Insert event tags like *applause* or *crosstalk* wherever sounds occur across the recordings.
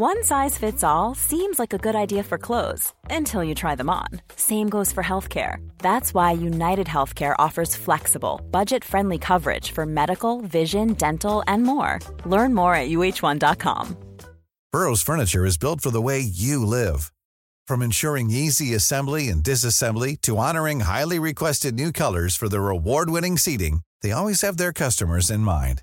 One size fits all seems like a good idea for clothes until you try them on. Same goes for healthcare. That's why United Healthcare offers flexible, budget friendly coverage for medical, vision, dental, and more. Learn more at uh1.com. Burrow's furniture is built for the way you live. From ensuring easy assembly and disassembly to honoring highly requested new colors for their award winning seating, they always have their customers in mind.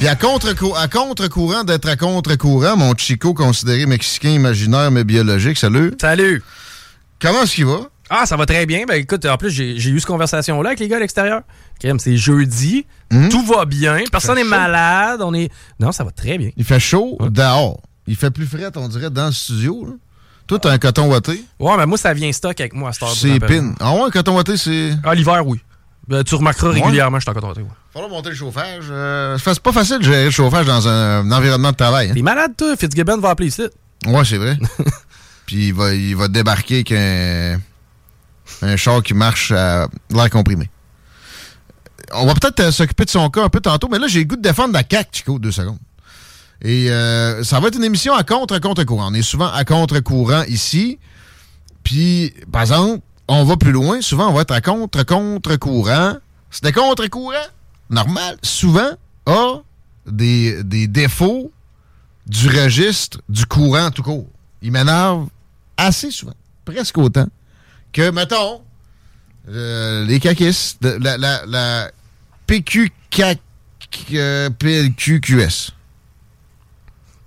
Puis à contre-courant à contre d'être à contre-courant, mon Chico considéré mexicain imaginaire mais biologique, salut. Salut. Comment est-ce qu'il va? Ah, ça va très bien. Ben écoute, en plus, j'ai eu cette conversation-là avec les gars à l'extérieur. C'est jeudi. Tout va bien. Personne n'est malade. On est. Non, ça va très bien. Il fait chaud dehors. Il fait plus frais, on dirait, dans le studio. Là. Toi, t'as un coton watté. Ouais, mais moi, ça vient stock avec moi à cette heure. C'est pin. Ah ouais, un coton watté, c'est. Ah, l'hiver, oui. Ben, tu remarqueras Ouais. régulièrement, je suis en content. Ouais. Falloir monter le chauffage. Euh, c'est pas facile de gérer le chauffage dans un, un environnement de travail. hein. T'es malade, toi? Fitzgibbon va appeler ici. Ouais, c'est vrai. *laughs* Puis il va, il va débarquer avec un, un char qui marche à l'air comprimé. On va peut-être euh, s'occuper de son cas un peu tantôt, mais là, j'ai le goût de défendre la CAQ, Chico, deux secondes. Et euh, ça va être une émission à contre-contre-courant. On est souvent à contre-courant ici. Puis, par exemple, on va plus loin. Souvent, on va être à contre-contre-courant. Des contre-courant? Normal. Souvent, a des, défauts du registre du courant tout court. Il m'énerve assez souvent, presque autant, que, mettons, euh, les caquistes, la, la.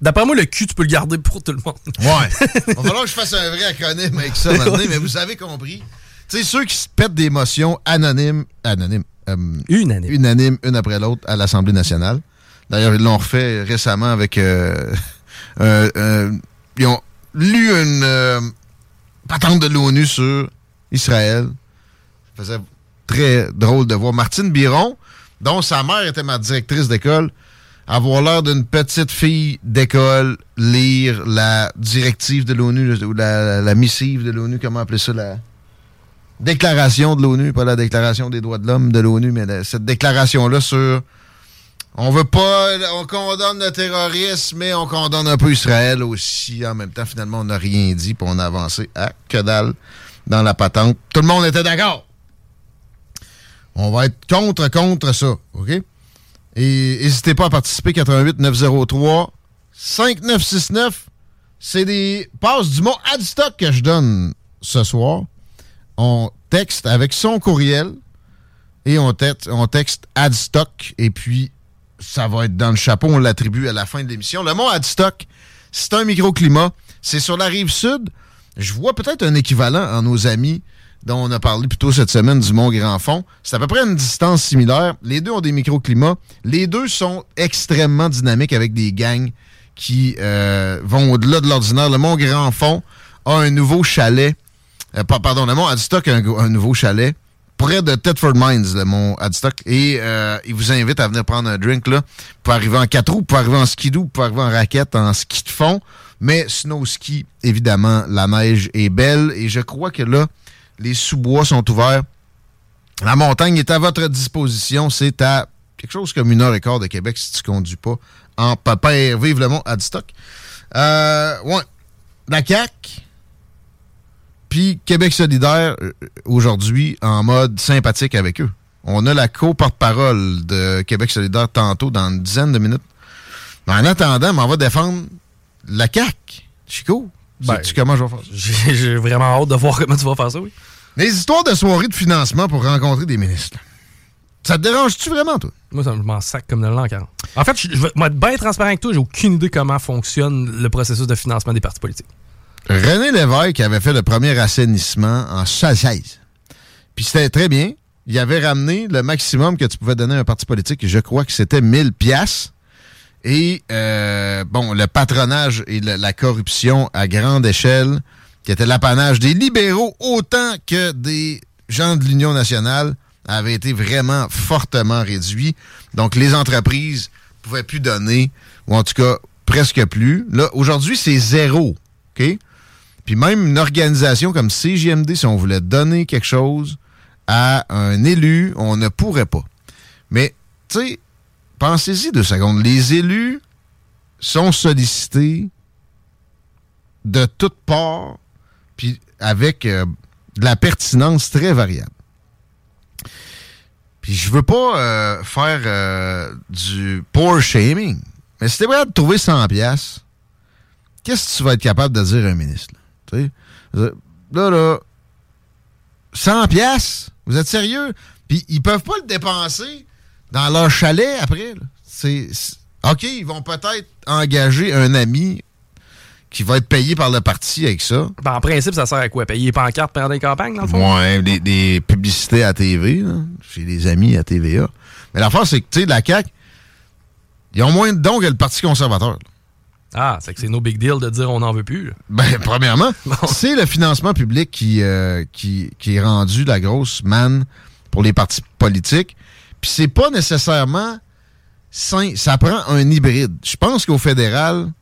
D'après moi, le cul, tu peux le garder pour tout le monde. Ouais. Il *laughs* va falloir que je fasse un vrai acronyme avec ça maintenant, mais vous avez compris. Tu sais, ceux qui se pètent des motions anonymes, anonymes, euh, unanimes. une après l'autre, à l'Assemblée nationale. D'ailleurs, ils l'ont refait récemment avec... euh, *laughs* euh, euh, ils ont lu une euh, patente de l'ONU sur Israël. Ça faisait très drôle de voir Martine Biron, dont sa mère était ma directrice d'école, avoir l'air d'une petite fille d'école lire la directive de l'ONU, ou la, missive de l'ONU, comment appeler ça, la déclaration de l'ONU, pas la déclaration des droits de l'homme de l'ONU, mais cette déclaration-là sur on veut pas, on condamne le terrorisme, mais on condamne un peu Israël aussi. En même temps, finalement, on n'a rien dit, puis on a avancé à que dalle dans la patente. Tout le monde était d'accord. On va être contre, contre ça, OK? Et n'hésitez pas à participer, 88 903 5969. C'est des passes du mot Adstock que je donne ce soir. On texte avec son courriel et on, texte- Adstock et puis ça va être dans le chapeau, on l'attribue à la fin de l'émission. Le mot Adstock, c'est un microclimat. C'est sur la rive sud. Je vois peut-être un équivalent en nos amis dont on a parlé plus tôt cette semaine du Mont Grand Fond. C'est à peu près une distance similaire. Les deux ont des microclimats. Les deux sont extrêmement dynamiques avec des gangs qui euh, vont au-delà de l'ordinaire. Le Mont Grand Fond a un nouveau chalet. Euh, pa- pardon, le Mont Adstock a un, nouveau chalet près de Thetford Mines, le Mont Adstock. Et euh, il vous invite à venir prendre un drink là. Pour arriver en quatre roues, pour arriver en skidoo, pour arriver en raquette, en ski de fond. Mais snow ski, évidemment, la neige est belle et je crois que là, les sous-bois sont ouverts. La montagne est à votre disposition. C'est à quelque chose comme une heure et quart de Québec si tu conduis pas en papier. Vive le monde à stock. Euh, ouais. La CAQ, puis Québec solidaire, euh, aujourd'hui, en mode sympathique avec eux. On a la co-porte-parole de Québec solidaire tantôt, dans une dizaine de minutes. Mais en attendant, on va défendre la CAQ. Chico, Ben, sais-tu comment je vais faire ça? *laughs* J'ai vraiment hâte de voir comment tu vas faire ça, oui. Les histoires de soirées de financement pour rencontrer des ministres. Ça te dérange-tu vraiment, toi? Moi, ça, je m'en sac comme de l'an 40. En fait, je, je vais être bien transparent avec toi, j'ai aucune idée comment fonctionne le processus de financement des partis politiques. René Lévesque avait fait le premier assainissement en 16. Puis c'était très bien. Il avait ramené le maximum que tu pouvais donner à un parti politique. Je crois que c'était 1000 pièces. Et euh, bon, le patronage et la corruption à grande échelle, qui était l'apanage des libéraux autant que des gens de l'Union nationale, avait été vraiment fortement réduit. Donc les entreprises pouvaient plus donner, ou en tout cas presque plus. Là, aujourd'hui, c'est zéro. OK? Puis même une organisation comme CGMD, si on voulait donner quelque chose à un élu, on ne pourrait pas. Mais, tu sais, pensez-y deux secondes. Les élus sont sollicités de toutes parts, puis avec euh, de la pertinence très variable. Puis je veux pas euh, faire euh, du poor shaming, mais si t'es prêt de trouver 100 pièces, qu'est-ce que tu vas être capable de dire à un ministre? là? Là, là, 100 pièces, vous êtes sérieux? Puis ils peuvent pas le dépenser dans leur chalet après. C'est, OK, ils vont peut-être engager un ami qui va être payé par le parti avec ça. Ben, en principe, ça sert à quoi? Payer les pancartes pendant les campagnes, dans le fond? Ouais, des, des publicités à TV, là, chez des amis à TVA. Mais l'affaire, c'est que, tu sais, la CAQ, ils ont moins de dons que le Parti conservateur. là. Ah, c'est que c'est no big deal de dire on n'en veut plus. là. Ben, *laughs* premièrement, *laughs* Bon. c'est le financement public qui, euh, qui, qui est rendu la grosse manne pour les partis politiques. Puis c'est pas nécessairement sain. Ça prend un hybride. Je pense qu'au fédéral,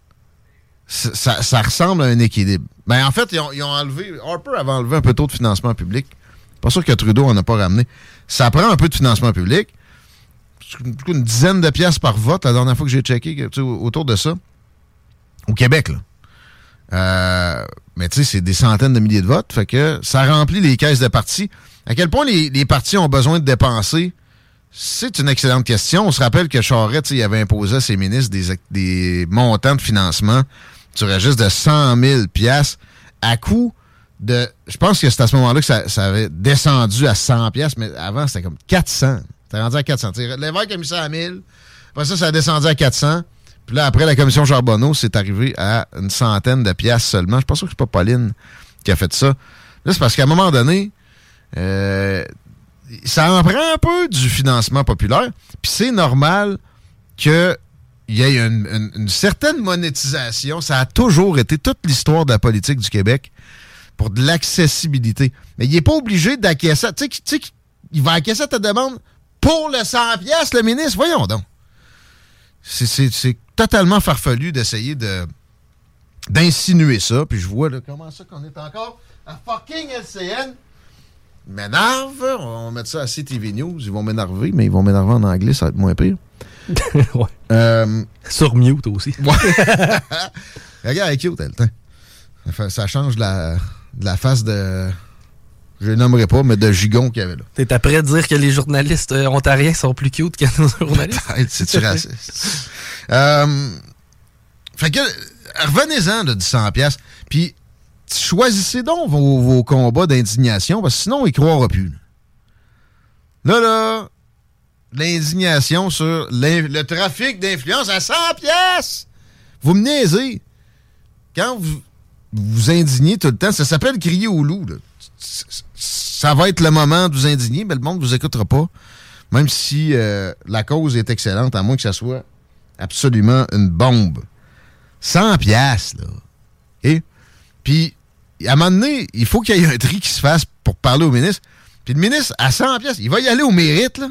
ça, ressemble à un équilibre. Ben, en fait, ils ont, enlevé. Harper avait enlevé un peu trop de financement public. Pas sûr que Trudeau en a pas ramené. Ça prend un peu de financement public. Une, dizaine de pièces par vote, la dernière fois que j'ai checké, autour de ça. Au Québec, là. Euh, mais tu sais, c'est des centaines de milliers de votes. Fait que ça remplit les caisses de partis. À quel point les partis ont besoin de dépenser, c'est une excellente question. On se rappelle que sais, il avait imposé à ses ministres des, des montants de financement sur registre de 100 000 piastres à coût de... Je pense que c'est à ce moment-là que ça, ça avait descendu à 100 piastres, mais avant, c'était comme 400. C'était rendu à 400. Tu sais, L'évêque a mis ça à 1000. Après ça, ça a descendu à 400. Puis là, après la commission Charbonneau, c'est arrivé à une centaine de piastres seulement. Je sûr que c'est pas Pauline qui a fait ça. Là, c'est parce qu'à un moment donné, euh, ça en prend un peu du financement populaire. Puis c'est normal qu'il y ait une, certaine monétisation. Ça a toujours été toute l'histoire de la politique du Québec pour de l'accessibilité. Mais il n'est pas obligé d'acquiescer. Tu sais, qu'il va acquiescer ta demande pour le 100 piastres, le ministre. Voyons donc. C'est- totalement farfelu d'essayer de d'insinuer ça. Puis je vois comment ça qu'on est encore à fucking LCN. M'énerve. On va mettre ça à CTV News. Ils vont m'énerver, mais ils vont m'énerver en anglais, ça va être moins pire. *laughs* ouais. Euh, Sur mute aussi. *laughs* Regarde, elle est cute, elle. tiens. Ça, change la, de la face de. Je nommerai pas, mais de gigon qu'il y avait là. T'es après de dire que les journalistes euh, ontariens sont plus cute que nos journalistes? C'est-tu raciste? Euh, fait que, revenez-en de 100 pièces Puis, choisissez donc vos, combats d'indignation, parce que sinon, on y croira plus. Là, là, l'indignation sur le trafic d'influence à 100 pièces Vous me niaisez. Quand vous vous indignez tout le temps, ça s'appelle crier au loup. Ça va être le moment de vous indigner, mais le monde ne vous écoutera pas. Même si euh, la cause est excellente, à moins que ça soit absolument une bombe. 100 piastres, là. Et puis, à un moment donné, il faut qu'il y ait un tri qui se fasse pour parler au ministre. Puis le ministre, à 100 piastres, il va y aller au mérite, là.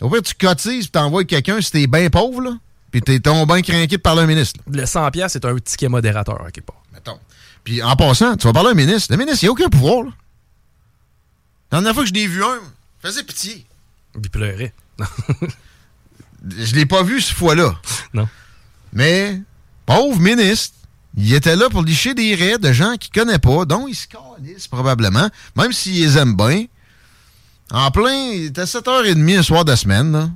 Au pire, tu cotises et t'envoies quelqu'un si t'es bien pauvre, là. puis t'es tombé bien craqué de parler à un ministre. Le 100$, c'est un ticket modérateur, à quelque part. Mettons. Puis en passant, tu vas parler à un ministre. Le ministre, il n'a aucun pouvoir. Là. La dernière fois que je l'ai vu un, faisait pitié. Il pleurait. *laughs* je l'ai pas vu cette fois-là. Non. Mais, pauvre ministre, il était là pour licher des raies de gens qu'il connaît pas, dont il se calisse probablement, même s'il les aime bien. En plein, il était 7h30 un soir de semaine, là.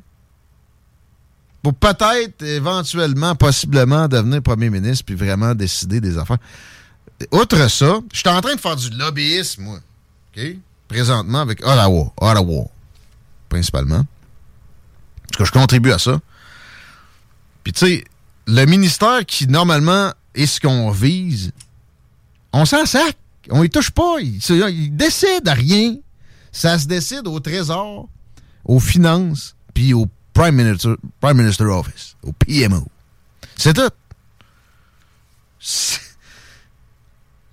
Pour peut-être, éventuellement, possiblement devenir premier ministre puis vraiment décider des affaires. Outre ça, je suis en train de faire du lobbyisme, moi. OK? Présentement avec Ottawa. Ottawa. Principalement. Parce que je contribue à ça. Puis, tu sais, le ministère qui, normalement, est ce qu'on vise, on s'en sac. On y touche pas. Il, il décide à rien. Ça se décide au Trésor, aux finances, puis au Prime Minister, Office, au PMO. C'est tout.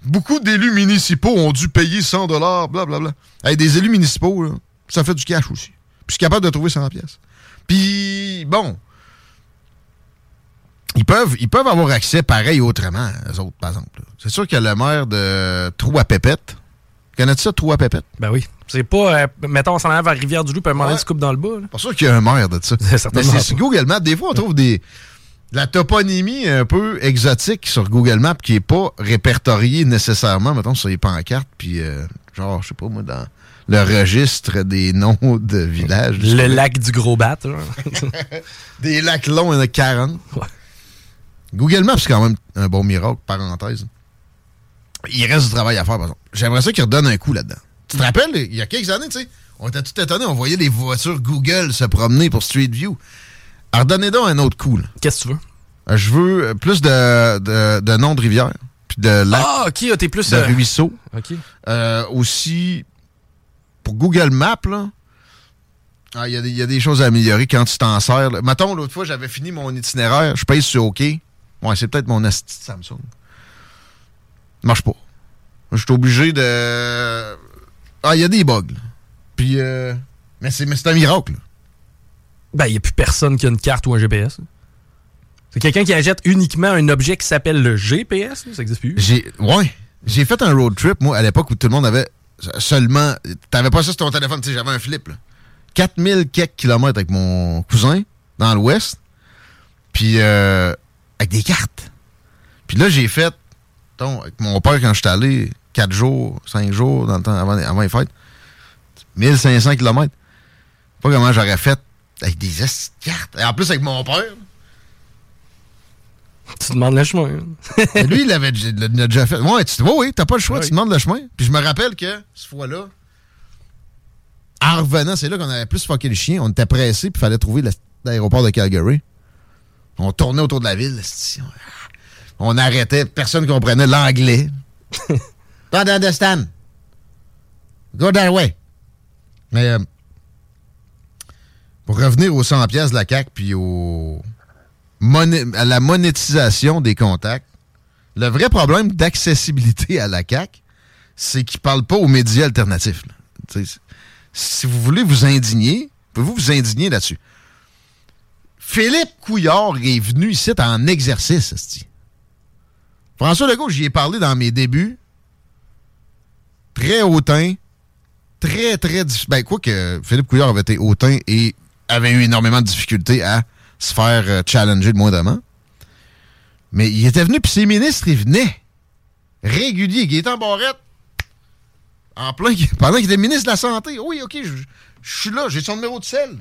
Beaucoup d'élus municipaux ont dû payer 100 dollars, blablabla. Hey, des élus municipaux, ça fait du cash aussi. Puis je suis capable de trouver 100 pièces. Puis, bon, ils peuvent, ils peuvent avoir accès pareil autrement, eux autres, par exemple. C'est sûr que le maire de Trou à Pépette, connais-tu ça, Trou à Pépette? Ben oui. C'est pas, euh, mettons, on s'en va vers Rivière-du-Loup, puis un moment Ouais. tu coupes dans le bas. là. Pas sûr qu'il y a un maire de ça. *laughs* Mais c'est Google Maps. Des fois, on trouve des la toponymie un peu exotique sur Google Maps qui est pas répertoriée nécessairement, mettons, sur les pancartes, puis euh, genre, je sais pas moi, dans le registre des noms de villages. Le lac du Gros Bat. *laughs* Des lacs longs, il y en a 40. Ouais. Google Maps, c'est quand même un bon miracle, parenthèse. Il reste du travail à faire, par exemple. J'aimerais ça qu'ils redonnent un coup là-dedans. Tu te rappelles, il y a quelques années, tu sais, on était tout étonnés, on voyait les voitures Google se promener pour Street View. Alors, redonnez donc un autre coup. Qu'est-ce que tu veux? Euh, Je veux euh, plus de, de, de noms de rivières, puis de lacs, Ah, ok, ah, t'es plus. de euh, ruisseaux. Ok. Euh, aussi, pour Google Maps, là, ah, il y, a des- il y a des choses à améliorer quand tu t'en sers. là. Mettons, l'autre fois, j'avais fini mon itinéraire, je pèse sur OK. Ouais, c'est peut-être mon asti de Samsung. Marche pas. Je suis obligé de... Ah, il y a des bugs. là. Puis, euh, mais c'est un miracle. là. Ben, il n'y a plus personne qui a une carte ou un GPS. C'est quelqu'un qui achète uniquement un objet qui s'appelle le GPS. là, Ça n'existe plus. J'ai ouais, j'ai fait un road trip moi à l'époque où tout le monde avait seulement t'avais pas ça sur ton téléphone, tu sais, j'avais un flip là. 4000 quelques kilomètres avec mon cousin dans l'ouest. Puis euh, avec des cartes. Puis là j'ai fait avec mon père quand j'étais allé 4 jours, 5 jours dans le temps avant, avant les fêtes. 1500 kilomètres. Pas comment j'aurais fait avec des cartes. Et en plus avec mon père. Tu demandes le chemin. Lui, il l'avait déjà fait. Ouais, tu, oui, oui, t'as pas le choix, tu demandes le chemin. Puis je me rappelle que, cette fois-là, en revenant, c'est là qu'on avait plus fucké le chien. On était pressé, puis il fallait trouver l'aéroport de Calgary. On tournait autour de la ville. On, arrêtait, personne ne comprenait l'anglais. *laughs* Don't understand. Go that way. Mais, euh, pour revenir aux 100 pièces de la CAQ, puis au à la monétisation des contacts, le vrai problème d'accessibilité à la CAQ, c'est qu'ils ne parlent pas aux médias alternatifs. Si vous voulez vous indigner, pouvez-vous vous indigner là-dessus? Philippe Couillard est venu ici en exercice, esti. François Legault, j'y ai parlé dans mes débuts. Très hautain. Très, très difficile. Ben, quoi que Philippe Couillard avait été hautain et avait eu énormément de difficultés à se faire euh, challenger de moindrement. Mais il était venu, puis ses ministres, ils venaient. Réguliers. Gaétan Barrette, en plein, *laughs* pendant qu'il était ministre de la Santé. Oui, OK, je, suis là, j'ai son numéro de sel.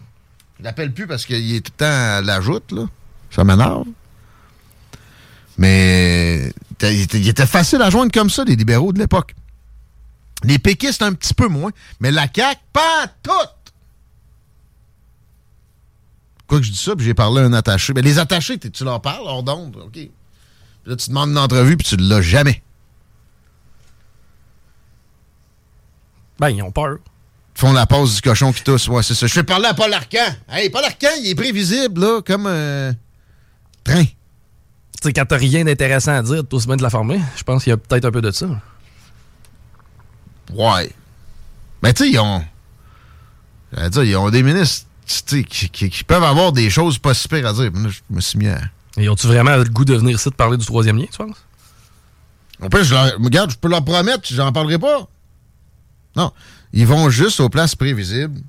Je l'appelle plus parce qu'il est tout le temps à la joute, là. Ça m'énerve. Mais il était, il était facile à joindre comme ça, les libéraux de l'époque. Les péquistes, un petit peu moins. Mais la CAQ, pas toutes. Quoi que je dis ça, puis j'ai parlé à un attaché. Mais les attachés, tu leur parles? Hors d'onde, OK. Là, tu demandes une entrevue, puis tu l'as jamais. Ben, ils ont peur. Font la pause du cochon qui tousse. Ouais, c'est ça. Je fais parler à Paul Arcan. Hey, Paul Arcan, il est prévisible, là, comme un train. Tu sais, quand t'as rien d'intéressant à dire, aussi bien de la former. Je pense qu'il y a peut-être un peu de ça. Ouais. Ben, tu sais, ils ont. J'allais dire, ils ont des ministres qui, qui- qui peuvent avoir des choses pas si pires à dire. Mais là, je me suis mis à. Et ont-tu vraiment le goût de venir ici te parler du troisième lien, tu penses? Au pire, je leur, regarde, je peux leur promettre, j'en parlerai pas. Non. Ils vont juste aux places prévisibles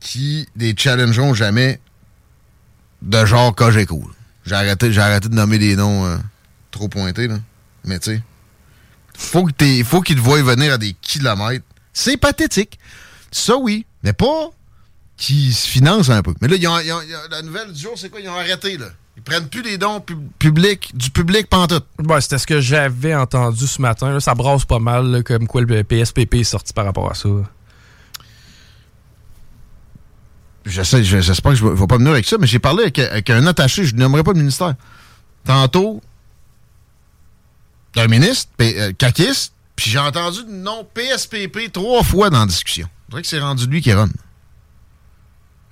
qui les challengeront jamais de genre Cogeco. J'ai arrêté, j'ai arrêté de nommer des noms euh, trop pointés, là. Mais tu sais, faut que faut qu'ils te voient venir à des kilomètres. C'est pathétique. Ça, oui, mais pas qu'ils se financent un peu. Mais là, la nouvelle du jour, c'est quoi? Ils ont arrêté, là. Ils prennent plus des dons pub- publics, du public pantoute. Ouais, c'était ce que j'avais entendu ce matin. là. Ça brasse pas mal, là, comme quoi le PSPP est sorti par rapport à ça. J'essaie, je- j'espère que je ne vais pas venir avec ça, mais j'ai parlé avec, avec un attaché, je ne nommerai pas le ministère. Tantôt, d'un ministre, euh, caquiste, puis j'ai entendu le nom PSPP trois fois dans la discussion. Je dirais que c'est rendu lui qui run.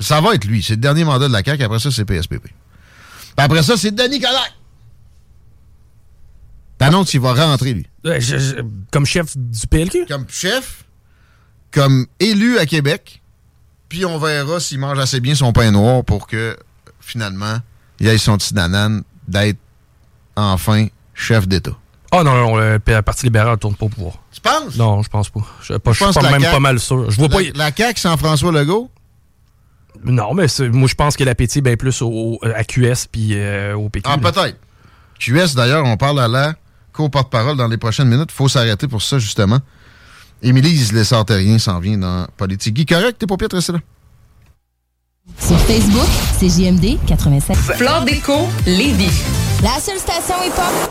Ça va être lui. C'est le dernier mandat de la CAQ. Après ça, c'est PSPP. Puis après ça, c'est Denis Coderre. T'annonces qu'il va rentrer, lui. Je- je- comme chef du PLQ? Comme chef, comme élu à Québec, puis on verra s'il mange assez bien son pain noir pour que, finalement, il ait son petit nanane d'être enfin chef d'État. Ah non, non, le Parti libéral ne tourne pas au pouvoir. Tu penses? Non, je pense pas. Je, pas, je suis pense pas même CAQ pas mal sûr. Je vois pas. La, la CAQ sans François Legault? Non, mais moi, je pense que l'appétit est bien plus au, à QS puis euh, au PQ. Ah, peut-être. QS, d'ailleurs, on parle à la co-porte-parole dans les prochaines minutes. faut s'arrêter pour ça, justement. Émilie Lessard-Terrien s'en vient dans Politique. Guy, correct? T'es pas pire, là. Sur Facebook, c'est JMD 87. Flore Déco, Lévis. La seule station hip-hop.